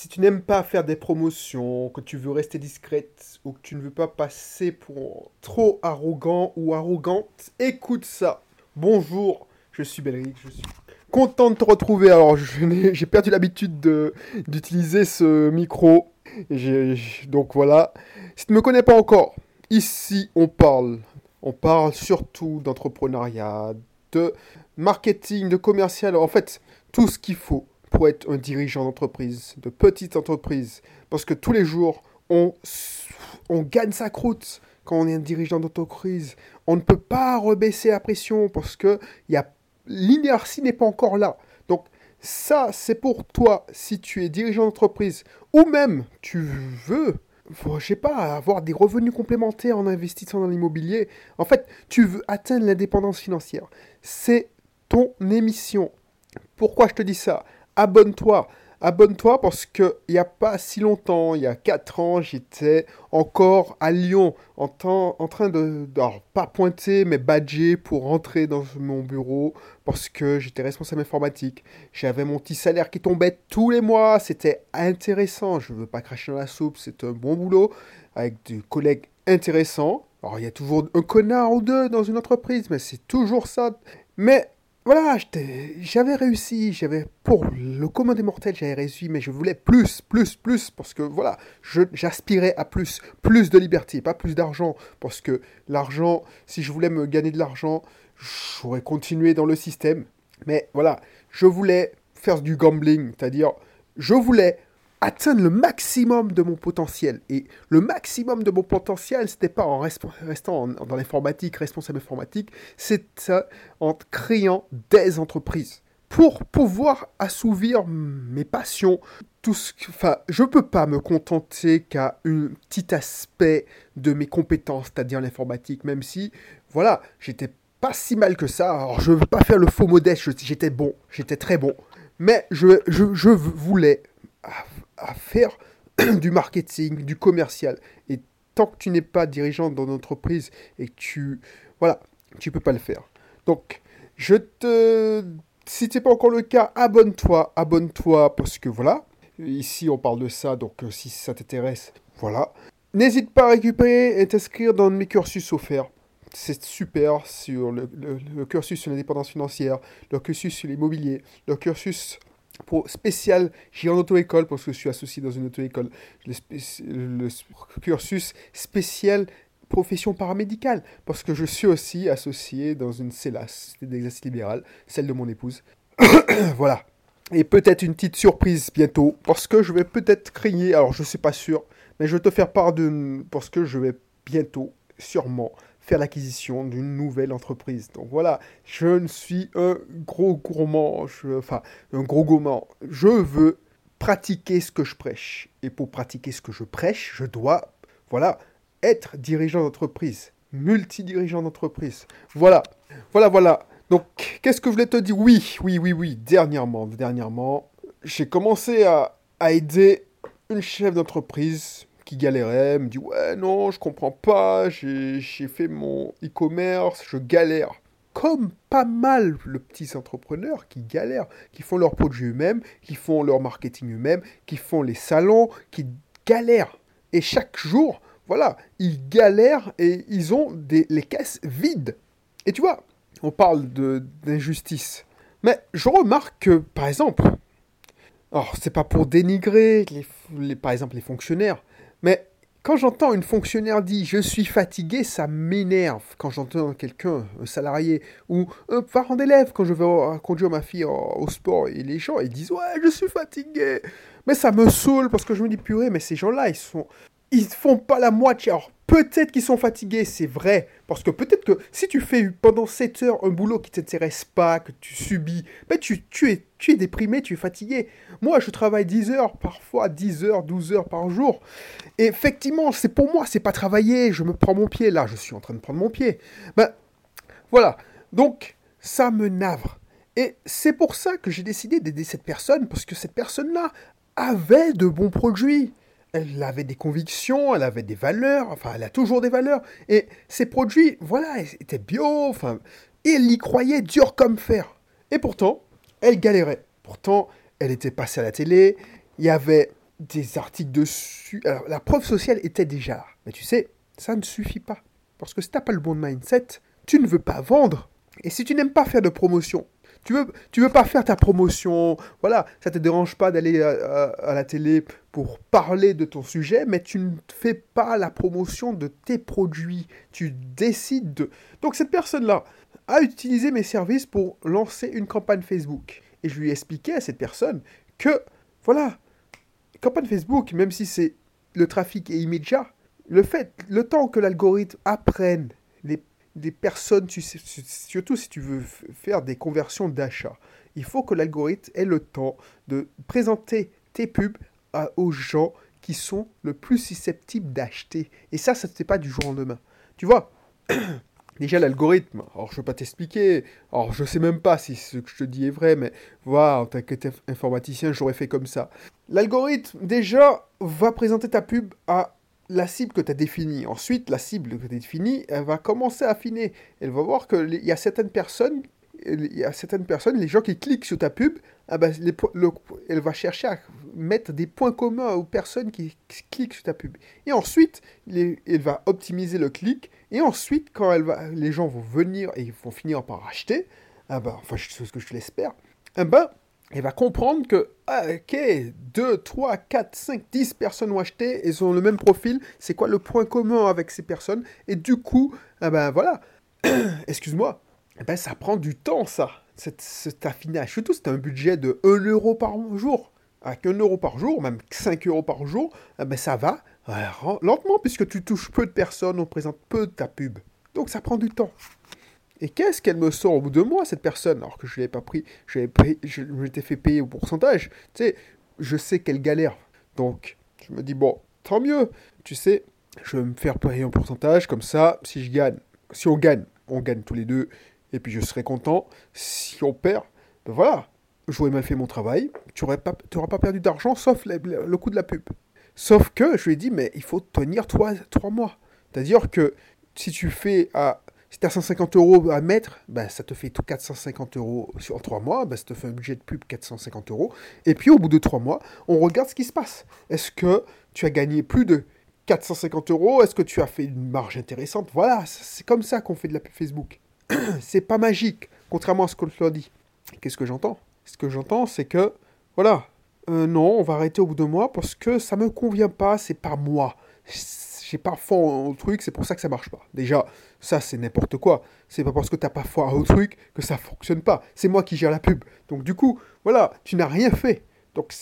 si tu n'aimes pas faire des promotions, que tu veux rester discrète ou que tu ne veux pas passer pour trop arrogant ou arrogante, écoute ça. Bonjour, je suis Belric, je suis content de te retrouver. Alors, j'ai perdu l'habitude d'utiliser ce micro. donc voilà. Si tu ne me connais pas encore, ici on parle. On parle surtout d'entrepreneuriat, de marketing, de commercial. En fait, tout ce qu'il faut pour être un dirigeant d'entreprise, de petite entreprise. Parce que tous les jours, on, on gagne sa croûte quand on est un dirigeant d'entreprise. On ne peut pas rebaisser la pression parce que l'inertie n'est pas encore là. Donc ça, c'est pour toi si tu es dirigeant d'entreprise ou même tu veux, je sais pas, avoir des revenus complémentaires en investissant dans l'immobilier. En fait, tu veux atteindre l'indépendance financière. C'est ton émission. Pourquoi je te dis ça? Abonne-toi. Abonne-toi parce qu'il n'y a pas si longtemps, il y a 4 ans, j'étais encore à Lyon en, train de, pas pointer, mais badger pour rentrer dans mon bureau parce que j'étais responsable informatique. J'avais mon petit salaire qui tombait tous les mois, c'était intéressant. Je ne veux pas cracher dans la soupe, c'est un bon boulot avec des collègues intéressants. Alors il y a toujours un connard ou deux dans une entreprise, mais c'est toujours ça. Mais voilà, j'avais réussi, j'avais pour le commun des mortels, j'avais réussi, mais je voulais plus, plus, plus, parce que voilà, j'aspirais à plus, plus de liberté, pas plus d'argent, parce que l'argent, si je voulais me gagner de l'argent, j'aurais continué dans le système, mais voilà, je voulais faire du gambling, c'est-à-dire, je voulais atteindre le maximum de mon potentiel. Et le maximum de mon potentiel, c'était pas en restant dans l'informatique, responsable informatique, c'est en créant des entreprises pour pouvoir assouvir mes passions. Tout ce enfin, je peux pas me contenter qu'à un petit aspect de mes compétences, c'est-à-dire l'informatique, même si, voilà, j'étais pas si mal que ça. Alors, je veux pas faire le faux modeste, j'étais bon, j'étais très bon. Mais je, je, je voulais à faire du marketing, du commercial. Et tant que tu n'es pas dirigeant dans une entreprise et que tu... Voilà, tu peux pas le faire. Donc, je te... Si ce n'est pas encore le cas, abonne-toi, abonne-toi, parce que voilà, ici on parle de ça, donc euh, si ça t'intéresse, voilà. N'hésite pas à récupérer et t'inscrire dans mes cursus offerts. C'est super sur le, le cursus sur l'indépendance financière, le cursus sur l'immobilier, le cursus spécial, j'ai en auto-école parce que je suis associé dans une auto-école. Le, cursus spécial profession paramédicale parce que je suis aussi associé dans une CELAS, d'exercice libéral, celle de mon épouse. voilà. Et peut-être une petite surprise bientôt parce que je vais peut-être crier, alors je ne suis pas sûr, mais je vais te faire part de... parce que je vais bientôt, sûrement, faire l'acquisition d'une nouvelle entreprise. Donc voilà, je ne suis un gros gourmand, enfin un gros gourmand. Je veux pratiquer ce que je prêche. Et pour pratiquer ce que je prêche, je dois, voilà, être dirigeant d'entreprise, multi-dirigeant d'entreprise. Voilà, voilà, voilà. Donc, qu'est-ce que je voulais te dire? Oui, oui, oui, oui, dernièrement, dernièrement, j'ai commencé à aider une chef d'entreprise qui galérait, me dit ouais non, je comprends pas, j'ai fait mon e-commerce, je galère. Comme pas mal de petits entrepreneurs qui galèrent, qui font leurs produits eux-mêmes, qui font leur marketing eux-mêmes, qui font les salons, qui galèrent. Et chaque jour, voilà, ils galèrent et ils ont des, les caisses vides. Et tu vois, on parle d'injustice. Mais je remarque que, par exemple, alors c'est pas pour dénigrer, les, par exemple, les fonctionnaires, mais quand j'entends une fonctionnaire dire je suis fatigué, ça m'énerve. Quand j'entends quelqu'un, un salarié ou un parent d'élève, quand je vais conduire ma fille au, sport et les gens ils disent ouais je suis fatigué, mais ça me saoule parce que je me dis purée mais ces gens-là ils sont ils font pas la moitié. Alors, peut-être qu'ils sont fatigués, c'est vrai. Parce que peut-être que si tu fais pendant 7 heures un boulot qui t'intéresse pas, que tu subis, ben tu, tu, es, tu es déprimé, tu es fatigué. Moi, je travaille 10 heures, parfois 10 heures, 12 heures par jour. Et effectivement, c'est pour moi, c'est pas travailler. Je me prends mon pied. Là, je suis en train de prendre mon pied. Ben, voilà. Donc, ça me navre. Et c'est pour ça que j'ai décidé d'aider cette personne, parce que cette personne-là avait de bons produits elle avait des convictions, elle avait des valeurs, enfin, elle a toujours des valeurs. Et ses produits, voilà, étaient bio, enfin, et elle y croyait dur comme fer. Et pourtant, elle galérait. Pourtant, elle était passée à la télé, il y avait des articles dessus. Alors, la preuve sociale était déjà. Mais tu sais, ça ne suffit pas. Parce que si tu n'as pas le bon mindset, tu ne veux pas vendre. Et si tu n'aimes pas faire de promotion, tu veux, tu veux pas faire ta promotion, voilà, ça te dérange pas d'aller à, la télé pour parler de ton sujet, mais tu ne fais pas la promotion de tes produits. Tu décides de. Donc cette personne-là a utilisé mes services pour lancer une campagne Facebook. Et je lui ai expliqué à cette personne que, voilà, campagne Facebook, même si c'est le trafic est immédiat, le fait, le temps que l'algorithme apprenne des personnes, surtout si tu veux faire des conversions d'achat, il faut que l'algorithme ait le temps de présenter tes pubs aux gens qui sont le plus susceptibles d'acheter. Et ça, ça ne fait pas du jour au lendemain. Tu vois Déjà, l'algorithme, alors je ne vais pas t'expliquer, alors je ne sais même pas si ce que je te dis est vrai, mais voilà, en tant qu'informaticien, j'aurais fait comme ça. L'algorithme, déjà, va présenter ta pub à la cible que tu as définie. Ensuite, la cible que tu as définie, elle va commencer à affiner. Elle va voir qu'il y a certaines personnes, il y a certaines personnes, les gens qui cliquent sur ta pub, ah ben, elle va chercher à mettre des points communs aux personnes qui cliquent sur ta pub. Et ensuite, elle va optimiser le clic. Et ensuite, quand elle va, les gens vont venir et ils vont finir par acheter, ah ben, enfin, c'est ce que je l'espère, ah ben, elle va comprendre que, ah, ok, 2, 3, 4, 5, 10 personnes ont acheté, elles ont le même profil, c'est quoi le point commun avec ces personnes? Et du coup, ah ben voilà, excuse-moi, eh ben ça prend du temps ça cet, affinage. Surtout, c'est un budget de 1 euro par jour. Avec 1 euro par jour, même 5 euros par jour, eh ben ça va lentement, puisque tu touches peu de personnes, on présente peu de ta pub. Donc ça prend du temps. Et qu'est-ce qu'elle me sort au bout de moi, cette personne Alors que je ne l'avais pas pris, je, pris, je fait payer au pourcentage. Tu sais, je sais qu'elle galère. Donc, je me dis, bon, tant mieux. Tu sais, je vais me faire payer en pourcentage, comme ça, si je gagne, si on gagne, on gagne tous les deux, et puis je serai content. Si on perd, ben voilà, j'aurais mal fait mon travail, tu n'auras pas, pas perdu d'argent sauf le, coût de la pub. Sauf que je lui ai dit, mais il faut tenir 3, mois. C'est-à-dire que si tu fais à. Si tu as 150 euros à mettre, ben, ça te fait 450 euros sur 3 mois, ben, ça te fait un budget de pub 450 euros. Et puis au bout de 3 mois, on regarde ce qui se passe. Est-ce que tu as gagné plus de 450 euros? Est-ce que tu as fait une marge intéressante? Voilà, c'est comme ça qu'on fait de la pub Facebook. c'est pas magique, contrairement à ce je leur dit. Qu'est-ce que j'entends? Ce que j'entends, c'est que, voilà, euh, non, on va arrêter au bout de mois parce que ça me convient pas, c'est pas moi. J'ai pas foi au truc, c'est pour ça que ça marche pas. Déjà, ça c'est n'importe quoi. C'est pas parce que t'as pas foi au truc que ça fonctionne pas. C'est moi qui gère la pub. Donc du coup, voilà, tu n'as rien fait. Donc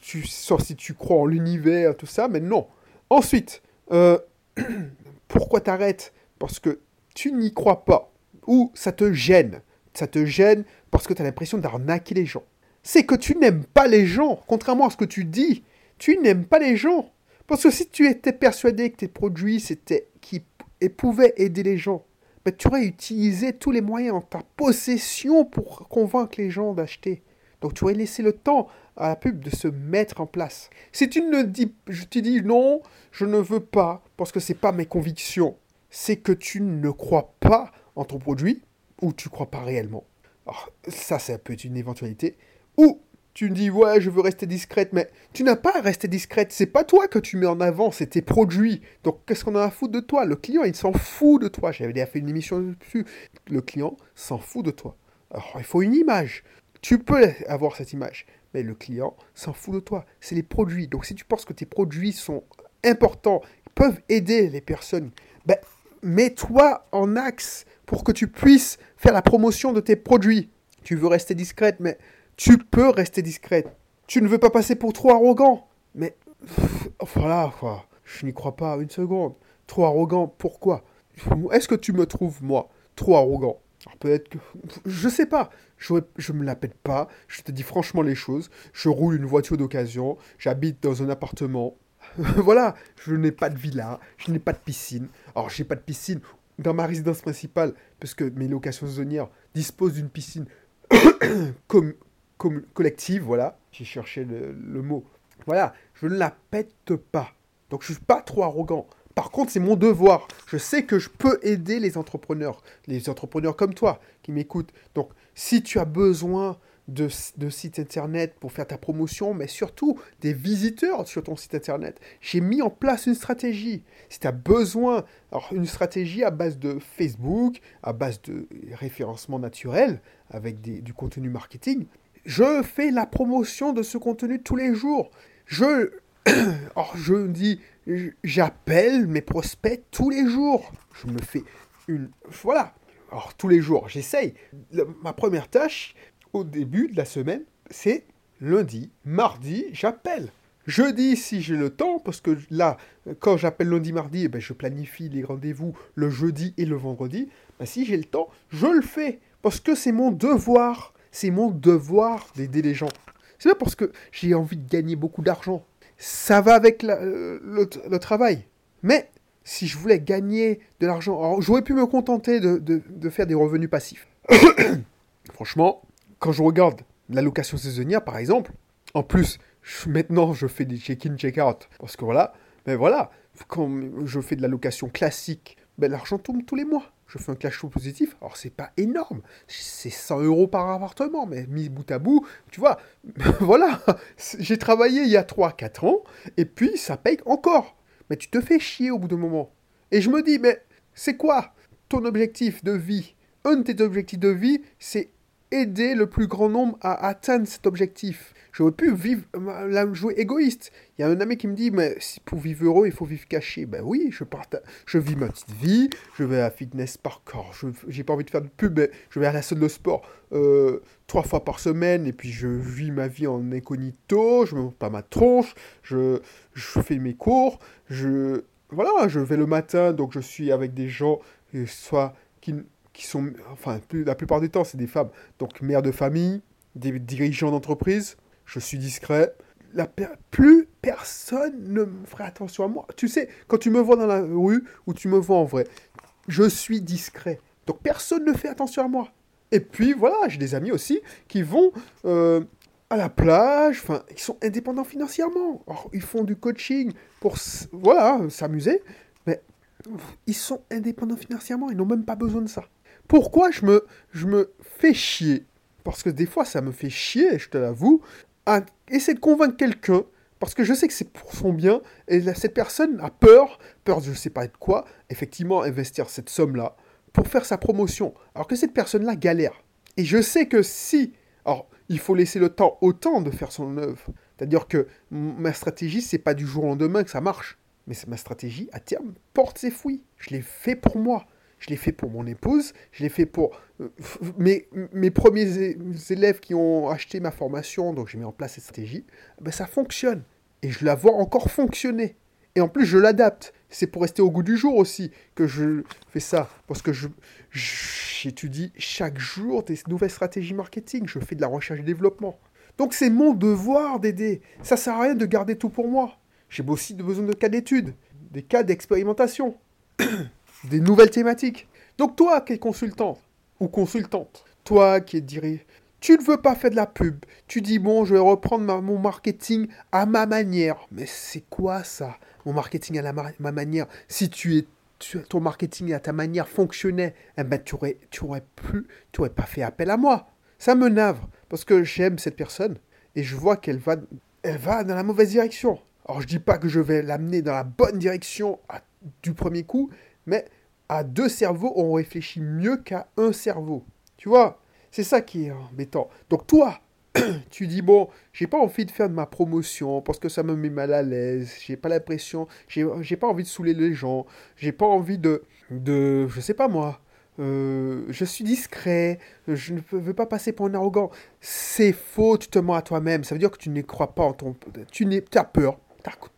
tu, sauf si tu crois en l'univers, tout ça, mais non. Ensuite, euh, pourquoi t'arrêtes? Parce que tu n'y crois pas ou ça te gêne. Ça te gêne parce que tu as l'impression d'arnaquer les gens. C'est que tu n'aimes pas les gens, contrairement à ce que tu dis. Tu n'aimes pas les gens. Parce que si tu étais persuadé que tes produits c'était qui et pouvaient aider les gens, ben, tu aurais utilisé tous les moyens en ta possession pour convaincre les gens d'acheter. Donc tu aurais laissé le temps à la pub de se mettre en place. Si tu ne dis, je te dis non, je ne veux pas parce que c'est pas mes convictions, c'est que tu ne crois pas en ton produit, ou tu crois pas réellement. Alors, ça, ça peut être une éventualité. Ou tu me dis, ouais, je veux rester discrète, mais tu n'as pas à rester discrète. C'est pas toi que tu mets en avant, c'est tes produits. Donc, qu'est-ce qu'on a à foutre de toi? Le client, il s'en fout de toi. J'avais déjà fait une émission dessus. Le client s'en fout de toi. Alors, il faut une image. Tu peux avoir cette image, mais le client s'en fout de toi. C'est les produits. Donc, si tu penses que tes produits sont importants, peuvent aider les personnes, ben, mets-toi en axe pour que tu puisses faire la promotion de tes produits. Tu veux rester discrète, mais tu peux rester discrète. Tu ne veux pas passer pour trop arrogant. Mais voilà quoi. Je n'y crois pas une seconde. Trop arrogant, pourquoi? Est-ce que tu me trouves, moi, trop arrogant? Peut-être que. Je sais pas. Je, je me la pète pas. Je te dis franchement les choses. Je roule une voiture d'occasion. J'habite dans un appartement. voilà. Je n'ai pas de villa. Je n'ai pas de piscine. Alors, j'ai pas de piscine dans ma résidence principale, parce que mes locations saisonnières disposent d'une piscine comme, collective, voilà, j'ai cherché le, mot. Voilà, je ne la pète pas. Donc je suis pas trop arrogant. Par contre, c'est mon devoir. Je sais que je peux aider les entrepreneurs, les entrepreneurs comme toi qui m'écoutent. Donc, si tu as besoin de, de sites internet pour faire ta promotion, mais surtout des visiteurs sur ton site internet. J'ai mis en place une stratégie. Si tu as besoin, alors une stratégie à base de Facebook, à base de référencement naturel, avec du contenu marketing, je fais la promotion de ce contenu tous les jours. Je, alors je dis, j'appelle mes prospects tous les jours. Je me fais une, voilà. Alors tous les jours, j'essaye. Ma première tâche au début de la semaine, c'est lundi, mardi, j'appelle. Jeudi, si j'ai le temps, parce que là, quand j'appelle lundi, mardi, eh ben, je planifie les rendez-vous le jeudi et le vendredi. Ben, si j'ai le temps, je le fais. Parce que c'est mon devoir. C'est mon devoir d'aider les gens. C'est pas parce que j'ai envie de gagner beaucoup d'argent. Ça va avec le, le, travail. Mais si je voulais gagner de l'argent, j'aurais pu me contenter de, de, faire des revenus passifs. Franchement, quand je regarde la location saisonnière, par exemple, en plus, maintenant, je fais des check-in, check-out. Parce que voilà, mais voilà, quand je fais de la location classique, ben, l'argent tombe tous les mois. Je fais un cash flow positif. Alors, c'est pas énorme. C'est 100 euros par appartement, mais mis bout à bout, tu vois, voilà. J'ai travaillé il y a 3-4 ans, et puis ça paye encore. Mais tu te fais chier au bout d'un moment. Et je me dis, mais c'est quoi ton objectif de vie? Un de tes objectifs de vie, c'est aider le plus grand nombre à atteindre cet objectif. J'aurais pu vivre, la jouer égoïste. Il y a un ami qui me dit, mais pour vivre heureux, il faut vivre caché. Ben oui, je, partage, je vis ma petite vie, je vais à fitness par corps, je n'ai pas envie de faire de pub, mais je vais à la salle de sport euh, trois fois par semaine, et puis je vis ma vie en incognito, je me monte pas ma tronche, je, je fais mes cours, je, voilà, je vais le matin, donc je suis avec des gens, euh, soit qui qui sont, enfin, la plupart du temps, c'est des femmes. Donc, mères de famille, des dirigeants d'entreprise. Je suis discret. Plus personne ne me ferait attention à moi. Tu sais, quand tu me vois dans la rue ou tu me vois en vrai, je suis discret. Donc, personne ne fait attention à moi. Et puis, voilà, j'ai des amis aussi qui vont euh, à la plage, ils sont indépendants financièrement. ils font du coaching pour, voilà, s'amuser. Mais ils sont indépendants financièrement, ils n'ont même pas besoin de ça. Pourquoi je me fais chier? Parce que des fois, ça me fait chier, je te l'avoue, à essayer de convaincre quelqu'un, parce que je sais que c'est pour son bien, et cette personne a peur, peur de je ne sais pas de quoi, effectivement, investir cette somme-là pour faire sa promotion, alors que cette personne-là galère. Et je sais que si... Alors, il faut laisser le temps au temps de faire son œuvre. C'est-à-dire que ma stratégie, c'est pas du jour au lendemain que ça marche. Mais ma stratégie, à terme, porte ses fruits. Je l'ai fait pour moi. Je l'ai fait pour mon épouse, je l'ai fait pour euh, mes, mes, premiers élèves qui ont acheté ma formation, donc j'ai mis en place cette stratégie. Ben ça fonctionne. Et je la vois encore fonctionner. Et en plus, je l'adapte. C'est pour rester au goût du jour aussi que je fais ça. Parce que je, j'étudie chaque jour des nouvelles stratégies marketing. Je fais de la recherche et développement. Donc c'est mon devoir d'aider. Ça sert à rien de garder tout pour moi. J'ai aussi besoin de cas d'études, des cas d'expérimentation. des nouvelles thématiques. Donc toi qui es consultant ou consultante, toi qui es tu ne veux pas faire de la pub. Tu dis bon, je vais reprendre mon marketing à ma manière. Mais c'est quoi ça, mon marketing à ma manière? Si tu es ton marketing à ta manière fonctionnait, eh ben tu aurais, tu aurais plus, tu aurais pas fait appel à moi. Ça me navre parce que j'aime cette personne et je vois qu'elle va, elle va dans la mauvaise direction. Alors je dis pas que je vais l'amener dans la bonne direction du premier coup, mais à deux cerveaux, on réfléchit mieux qu'à un cerveau. Tu vois C'est ça qui est embêtant. Donc toi, tu dis bon, j'ai pas envie de faire de ma promotion parce que ça me met mal à l'aise. J'ai pas l'impression, j'ai pas envie de saouler les gens. J'ai pas envie de, de, je sais pas moi. Euh, je suis discret, je ne veux pas passer pour un arrogant. C'est faux, tu te mens à toi-même. Ça veut dire que tu n'y crois pas en ton. Tu as peur,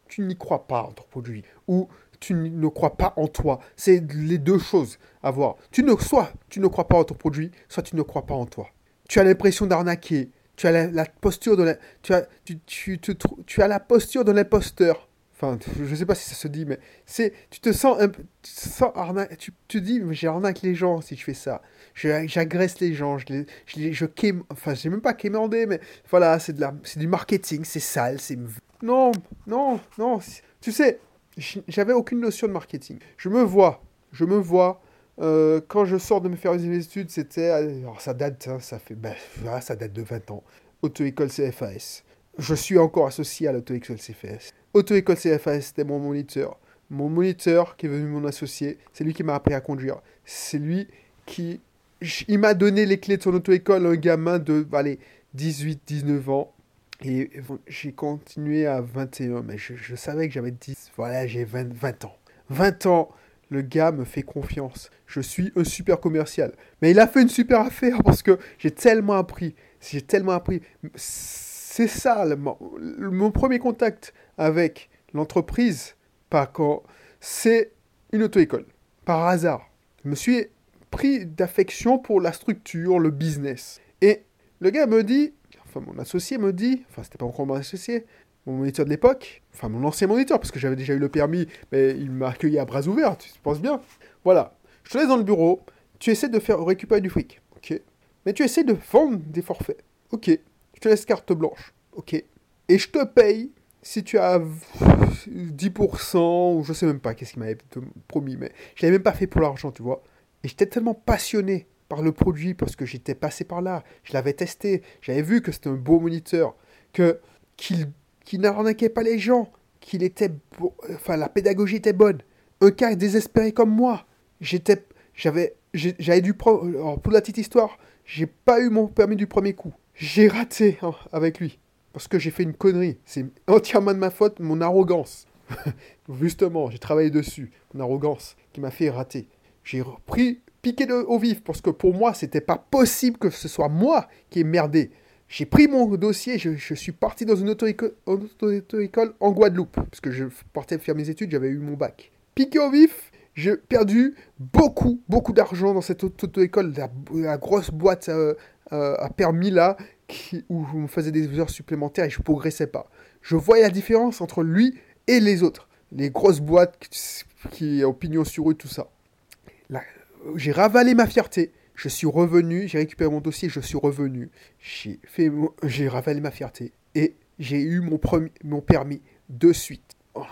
tu n'y crois pas en ton produit. Ou tu ne crois pas en toi. C'est les deux choses à voir. Tu ne, soit tu ne crois pas en ton produit, soit tu ne crois pas en toi. Tu as l'impression d'arnaquer. Tu as la, posture de tu as, tu, tu, tu, as la posture de l'imposteur. Enfin, je ne sais pas si ça se dit, mais c'est, tu te sens un, tu te sens arnaque, tu te dis, mais j'arnaque les gens si je fais ça. J'agresse les gens, je les, je, je quéme, enfin, j'ai même pas quémandé, mais voilà, c'est du marketing, c'est sale, c'est, non, non, non, tu sais, j'avais aucune notion de marketing. Je me vois, je me vois Euh, quand je sors de me faire mes études, c'était. Alors ça date, hein, ça fait. Ben, ça date de 20 ans. Auto-école CFAS. Je suis encore associé à l'auto-école CFAS. Auto-école CFAS, c'était mon moniteur. Mon moniteur qui est venu mon associé, c'est lui qui m'a appris à conduire. C'est lui qui. Il m'a donné les clés de son auto-école, un gamin de allez, 18, 19 ans. Et j'ai continué à 21, mais je, savais que j'avais 10. Voilà, j'ai 20, 20 ans. 20 ans, le gars me fait confiance. Je suis un super commercial. Mais il a fait une super affaire parce que j'ai tellement appris. J'ai tellement appris. C'est ça, mon premier contact avec l'entreprise, pas quand, c'est une auto-école. Par hasard. Je me suis pris d'affection pour la structure, le business. Et le gars me dit, mon associé me dit, enfin c'était pas encore mon associé, mon moniteur de l'époque, enfin mon ancien moniteur, parce que j'avais déjà eu le permis, mais il m'a accueilli à bras ouverts, tu penses bien. Voilà, je te laisse dans le bureau, tu essaies de faire récupérer du fric, ok. Mais tu essaies de vendre des forfaits, ok. Je te laisse carte blanche, ok. Et je te paye si tu as 10%, ou je sais même pas qu'est-ce qu'il m'avait promis, mais je l'avais même pas fait pour l'argent, tu vois. Et j'étais tellement passionné par le produit parce que j'étais passé par là, je l'avais testé, j'avais vu que c'était un beau moniteur, que qu'il n'arnaquait pas les gens, qu'il était, enfin la pédagogie était bonne. Un cas désespéré comme moi, j'étais, j'avais, j'avais dû pour la petite histoire, j'ai pas eu mon permis du premier coup, j'ai raté hein, avec lui parce que j'ai fait une connerie. C'est entièrement de ma faute, mon arrogance. Justement, j'ai travaillé dessus, mon arrogance qui m'a fait rater. J'ai pris piqué au vif parce que pour moi, c'était pas possible que ce soit moi qui ai merdé. J'ai pris mon dossier, je, suis parti dans une auto-école en Guadeloupe, parce que je partais faire mes études, j'avais eu mon bac. Piqué au vif, j'ai perdu beaucoup, beaucoup d'argent dans cette auto-école, la, grosse boîte euh, euh, à, permis là, où je me faisais des heures supplémentaires et je progressais pas. Je voyais la différence entre lui et les autres. Les grosses boîtes qui, qui ont pignon sur eux, tout ça j'ai ravalé ma fierté. Je suis revenu, j'ai récupéré mon dossier, je suis revenu. J'ai fait, j'ai ravalé ma fierté et j'ai eu mon premier, mon permis de suite. Oh,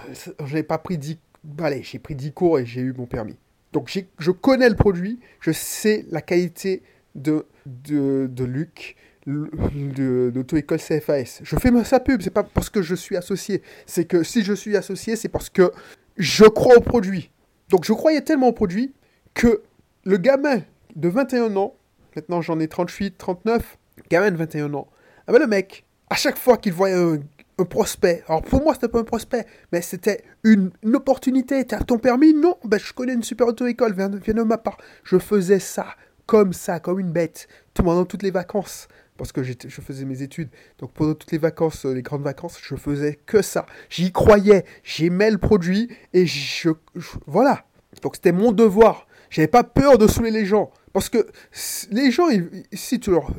j'avais pas pris 10, allez, j'ai pris 10 cours et j'ai eu mon permis. Donc je connais le produit, je sais la qualité de, de, de Luc, de l'auto-école CFAS. Je fais sa pub, c'est pas parce que je suis associé. C'est que si je suis associé, c'est parce que je crois au produit. Donc je croyais tellement au produit que le gamin de 21 ans, maintenant j'en ai 38, 39, gamin de 21 ans, ah ben le mec, à chaque fois qu'il voyait un, prospect, alors pour moi c'était pas un prospect, mais c'était une, opportunité, t'as ton permis? Non, ben je connais une super auto-école, viens, viens de ma part. Je faisais ça, comme ça, comme une bête, pendant toutes les vacances parce que je faisais mes études. Donc pendant toutes les vacances, euh, les grandes vacances, je faisais que ça. J'y croyais, j'aimais le produit et je voilà. Donc c'était mon devoir. J'avais pas peur de saouler les gens. Parce que les gens, si tu leur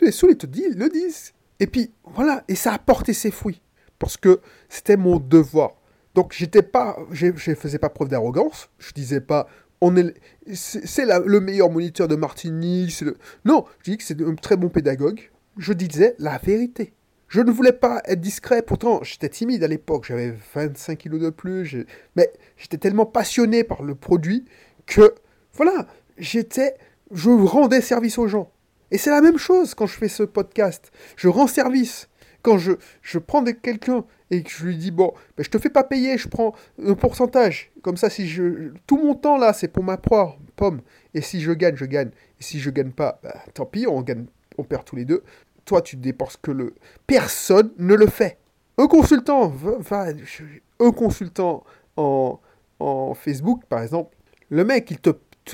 les saoules, ils te disent, le disent. Et puis, voilà, et ça a porté ses fruits. Parce que c'était mon devoir. Donc, j'étais pas, je faisais pas preuve d'arrogance. Je disais pas, on est, c'est le meilleur moniteur de Martinique. Non, je dis que c'est un très bon pédagogue. Je disais la vérité. Je ne voulais pas être discret, pourtant j'étais timide à l'époque, j'avais 25 kilos de plus, mais j'étais tellement passionné par le produit que, voilà, j'étais, je rendais service aux gens. Et c'est la même chose quand je fais ce podcast. Je rends service. Quand je, je prends quelqu'un et que je lui dis, bon, ben, je te fais pas payer, je prends un pourcentage. Comme ça, si je, tout mon temps là, c'est pour ma pomme. Et si je gagne, je gagne. Et si je gagne pas, ben, tant pis, on, gagne, on perd tous les deux. Toi, tu dépenses que le. Personne ne le fait. Un consultant, va, un consultant en, en Facebook, par exemple, le mec, il te,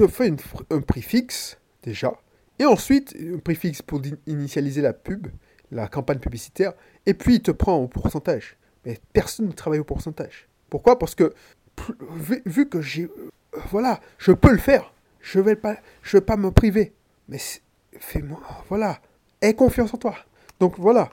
fait un prix fixe, déjà, et ensuite, un prix fixe pour initialiser la pub, la campagne publicitaire, et puis il te prend au pourcentage. Mais personne ne travaille au pourcentage. Pourquoi? Parce que, vu, que j'ai... Euh, voilà, je peux le faire. Je ne vais, pas, je vais pas me priver. Mais fais-moi... Voilà. Aie confiance en toi. Donc voilà.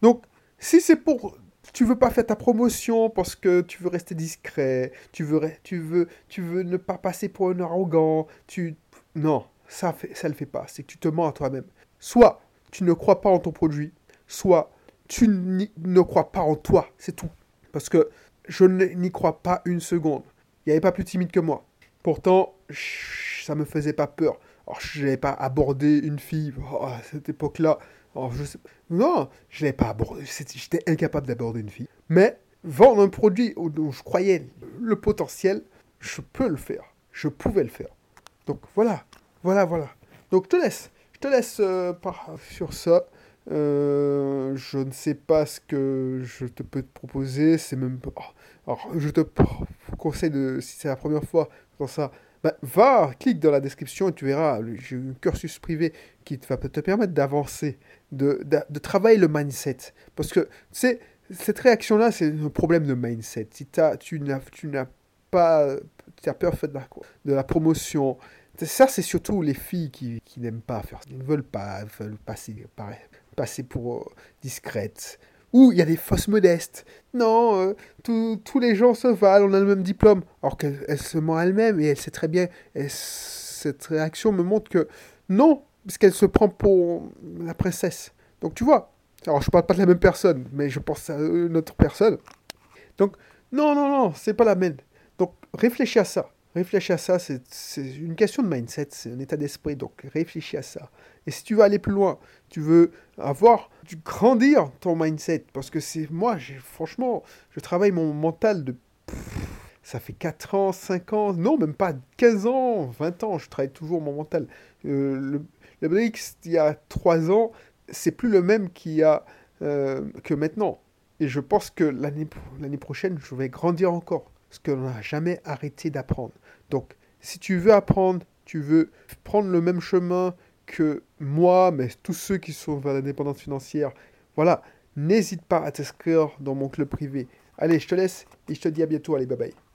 Donc, si c'est pour tu veux pas faire ta promotion parce que tu veux rester discret, tu veux, tu veux, tu veux ne pas passer pour un arrogant, tu... Non, ça ça le fait pas, c'est que tu te mens à toi-même. Soit tu ne crois pas en ton produit, soit tu ne crois pas en toi, c'est tout. Parce que je n'y crois pas une seconde. Il n'y avait pas plus timide que moi. Pourtant, ça me faisait pas peur. Je n'avais pas abordé une fille oh, à cette époque-là. Je sais... Non, je n'avais pas abordé. J'étais incapable d'aborder une fille. Mais vendre un produit dont je croyais le potentiel, je peux le faire. Je pouvais le faire. Donc voilà, voilà, voilà. Donc je te laisse. Je te laisse euh, sur ça. Euh, je ne sais pas ce que je te peux te proposer. C'est même alors, je te conseille de, si c'est la première fois dans ça, bah, va, clique dans la description et tu verras. J'ai un cursus privé qui va te permettre d'avancer, de, de, travailler le mindset. Parce que, cette réaction-là, c'est un problème de mindset. Si as, tu n'as pas. Tu as peur de la, de la promotion. Ça, c'est surtout les filles qui, n'aiment pas faire ça. Ils ne veulent pas, veulent passer, passer pour euh, discrètes. Ou il y a des fausses modestes. Non, euh, tous les gens se valent, on a le même diplôme. Alors qu'elle se ment elle-même et elle sait très bien. cette réaction me montre que non, parce qu'elle se prend pour la princesse. Donc tu vois, alors je parle pas de la même personne, mais je pense à une autre personne. Donc non, non, non, c'est pas la même. Donc réfléchis à ça. Réfléchis à ça, c'est une question de mindset, c'est un état d'esprit, donc réfléchis à ça. Et si tu veux aller plus loin, tu veux avoir, tu grandir ton mindset, parce que c'est moi, franchement, je travaille mon mental de... ça fait 4 ans, 5 ans, non, même pas 15 ans, 20 ans, je travaille toujours mon mental. Euh, le, le il y a 3 ans, c'est plus le même qu'il y a euh, que maintenant. Et je pense que l'année prochaine, je vais grandir encore ce qu'on n'a jamais arrêté d'apprendre. Donc, si tu veux apprendre, tu veux prendre le même chemin que moi, mais tous ceux qui sont vers l'indépendance financière, voilà, n'hésite pas à t'inscrire dans mon club privé. Allez, je te laisse et je te dis à bientôt. Allez, bye bye.